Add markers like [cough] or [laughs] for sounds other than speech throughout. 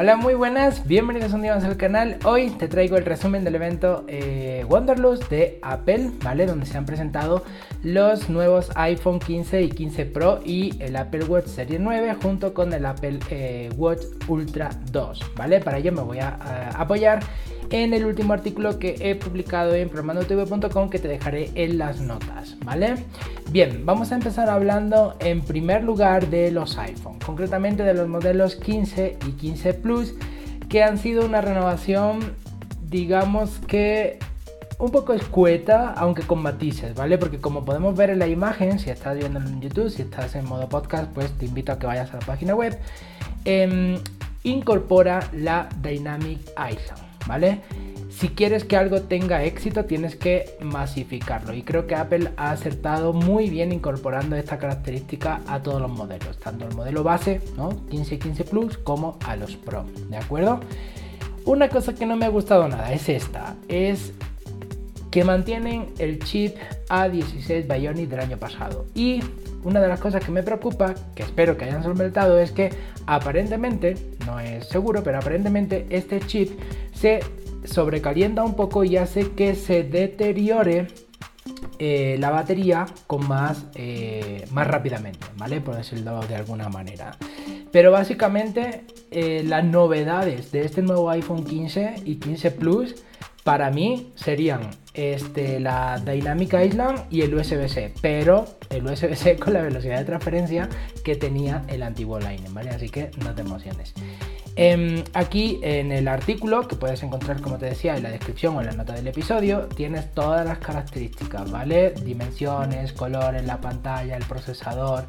Hola, muy buenas, bienvenidos un día más al canal. Hoy te traigo el resumen del evento eh, de Apple, ¿vale? Donde se han presentado los nuevos iPhone 15 y 15 Pro y el Apple Watch Serie 9 junto con el Apple eh, Watch Ultra 2, ¿vale? Para ello me voy a, a apoyar en el último artículo que he publicado en programandotv.com que te dejaré en las notas, ¿vale? Bien, vamos a empezar hablando en primer lugar de los iPhone, concretamente de los modelos 15 y 15 Plus, que han sido una renovación, digamos que un poco escueta, aunque con matices, ¿vale? Porque como podemos ver en la imagen, si estás viendo en YouTube, si estás en modo podcast, pues te invito a que vayas a la página web. Em, incorpora la Dynamic Island. ¿vale? Si quieres que algo tenga éxito, tienes que masificarlo. Y creo que Apple ha acertado muy bien incorporando esta característica a todos los modelos, tanto el modelo base, ¿no? 15 y 15 Plus, como a los Pro, ¿de acuerdo? Una cosa que no me ha gustado nada es esta, es que mantienen el chip A16 Bionic del año pasado. Y una de las cosas que me preocupa, que espero que hayan solventado, es que aparentemente, no es seguro, pero aparentemente este chip se sobrecalienta un poco y hace que se deteriore eh, la batería con más, eh, más rápidamente, ¿vale? Por decirlo de alguna manera. Pero básicamente eh, las novedades de este nuevo iPhone 15 y 15 Plus para mí serían este, la Dynamic Island y el USB-C, pero el USB-C [laughs] con la velocidad de transferencia que tenía el antiguo Lightning, ¿vale? Así que no te emociones. Em, aquí en el artículo, que puedes encontrar como te decía en la descripción o en la nota del episodio, tienes todas las características, ¿vale? Dimensiones, color en la pantalla, el procesador,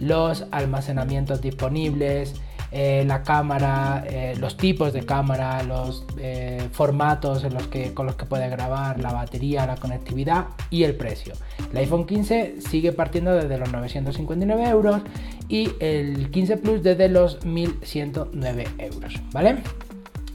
los almacenamientos disponibles, eh, la cámara, eh, los tipos de cámara, los eh, formatos en los que, con los que puede grabar, la batería, la conectividad y el precio. El iPhone 15 sigue partiendo desde los 959 euros y el 15 Plus desde los 1109 euros, ¿vale?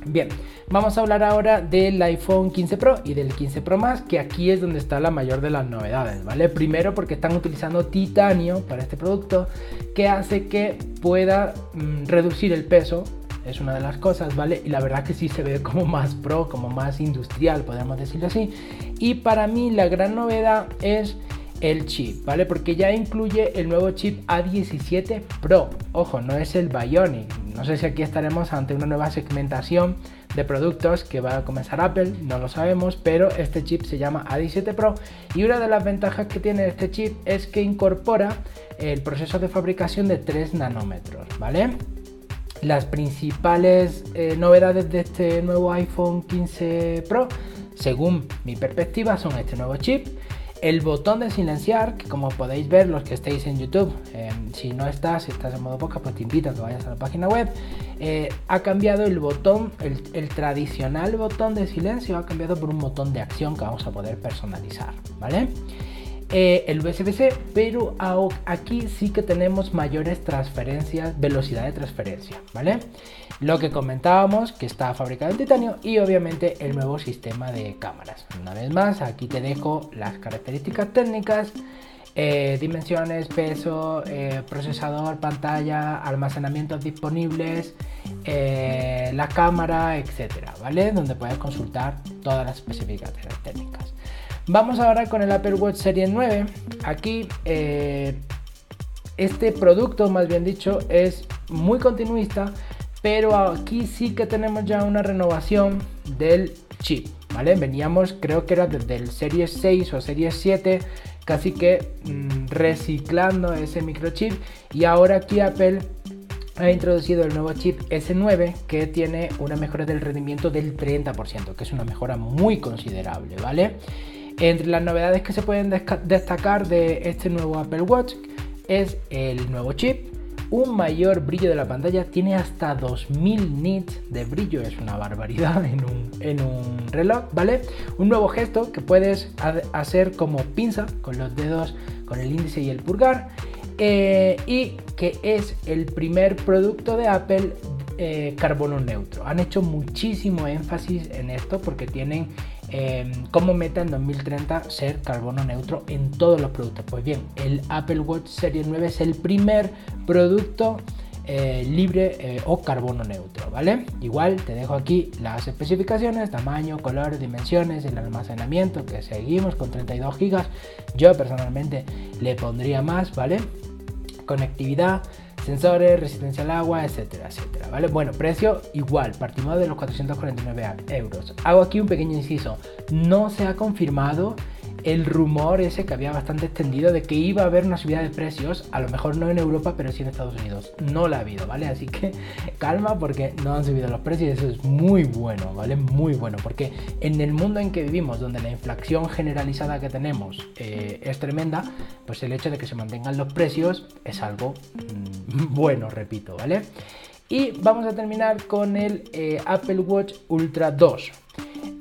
Bien, vamos a hablar ahora del iPhone 15 Pro y del 15 Pro Max, que aquí es donde está la mayor de las novedades, ¿vale? Primero porque están utilizando titanio para este producto, que hace que pueda mm, reducir el peso, es una de las cosas, ¿vale? Y la verdad que sí se ve como más pro, como más industrial, podemos decirlo así. Y para mí la gran novedad es el chip, ¿vale? Porque ya incluye el nuevo chip A17 Pro. Ojo, no es el Bionic. No sé si aquí estaremos ante una nueva segmentación de productos que va a comenzar Apple, no lo sabemos, pero este chip se llama A17 Pro y una de las ventajas que tiene este chip es que incorpora el proceso de fabricación de 3 nanómetros, ¿vale? Las principales eh, novedades de este nuevo iPhone 15 Pro, según mi perspectiva, son este nuevo chip, el botón de silenciar, que como podéis ver los que estéis en YouTube, em, si no estás, si estás en modo podcast, pues te invito a que vayas a la página web, eh, ha cambiado el botón, el, tradicional botón de silencio ha cambiado por un botón de acción que vamos a poder personalizar, ¿vale? Eh, el USB-C, pero aquí sí que tenemos mayores transferencias, velocidad de transferencia, ¿vale? Lo que comentábamos, que está fabricado en titanio y obviamente el nuevo sistema de cámaras. Una vez más, aquí te dejo las características técnicas, eh, dimensiones, peso, eh, procesador, pantalla, almacenamientos disponibles, eh, la cámara, etcétera, ¿vale? Donde puedes consultar todas las especificaciones técnicas. Vamos ahora con el Apple Watch Series 9. Aquí este producto, más bien dicho, es muy continuista pero aquí sí que tenemos ya una renovación del chip, Veníamos, creo que era desde el Series 6 o Series 7, casi que mm, reciclando ese microchip y ahora aquí Apple ha introducido el nuevo chip S9 que tiene una mejora del rendimiento del 30%, que es una mejora muy considerable, ¿vale? Entre las novedades que se pueden destacar de este nuevo Apple Watch es el nuevo chip, un mayor brillo de la pantalla, tiene hasta 2000 nits de brillo, es una barbaridad en un, reloj, ¿vale? Un nuevo gesto que puedes hacer como pinza con los dedos, con el índice y el pulgar, eh, y que es el primer producto de Apple eh, carbono neutro. Han hecho muchísimo énfasis en esto porque tienen Em, como meta en 2030 ser carbono neutro en todos los productos. Pues bien, el Apple Watch Series 9 es el primer producto eh, libre eh, o carbono neutro, ¿vale? Igual te dejo aquí las especificaciones, tamaño, color, dimensiones, el almacenamiento que seguimos con 32 GB. Yo personalmente le pondría más, ¿vale? Conectividad, sensores, resistencia al agua, etcétera, etcétera, ¿vale? Bueno, precio igual, partimos de los 449 euros. Hago aquí un pequeño inciso, no se ha confirmado el rumor ese que había bastante extendido de que iba a haber una subida de precios, a lo mejor no en Europa, pero sí en Estados Unidos. No la ha habido, ¿vale? Así que [laughs] calma porque no han subido los precios y eso es muy bueno, ¿vale? Muy bueno, porque en el mundo en que vivimos, donde la inflación generalizada que tenemos eh, es tremenda, pues el hecho de que se mantengan los precios es algo mm, [laughs] bueno, repito, ¿vale? Y vamos a terminar con el eh, Apple Watch Ultra 2.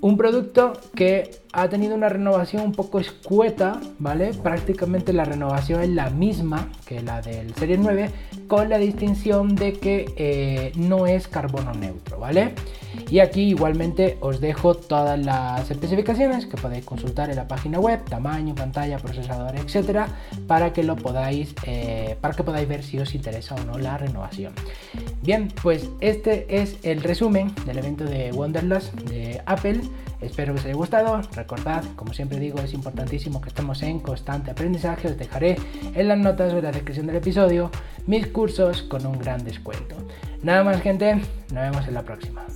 Un producto que ha tenido una renovación un poco escueta, ¿vale? Prácticamente la renovación es la misma que la del Serie 9, con la distinción de que eh, no es carbono neutro, ¿vale? Y aquí igualmente os dejo todas las especificaciones que podéis consultar en la página web, tamaño, pantalla, procesador, etcétera, para que lo podáis, eh, para que podáis ver si os interesa o no la renovación. Bien, pues este es el resumen del evento de Wonderlust de Apple. Espero que os haya gustado. Recordad, como siempre digo, es importantísimo que estemos en constante aprendizaje. Os dejaré en las notas de la descripción del episodio mis cursos con un gran descuento. Nada más gente, nos vemos en la próxima.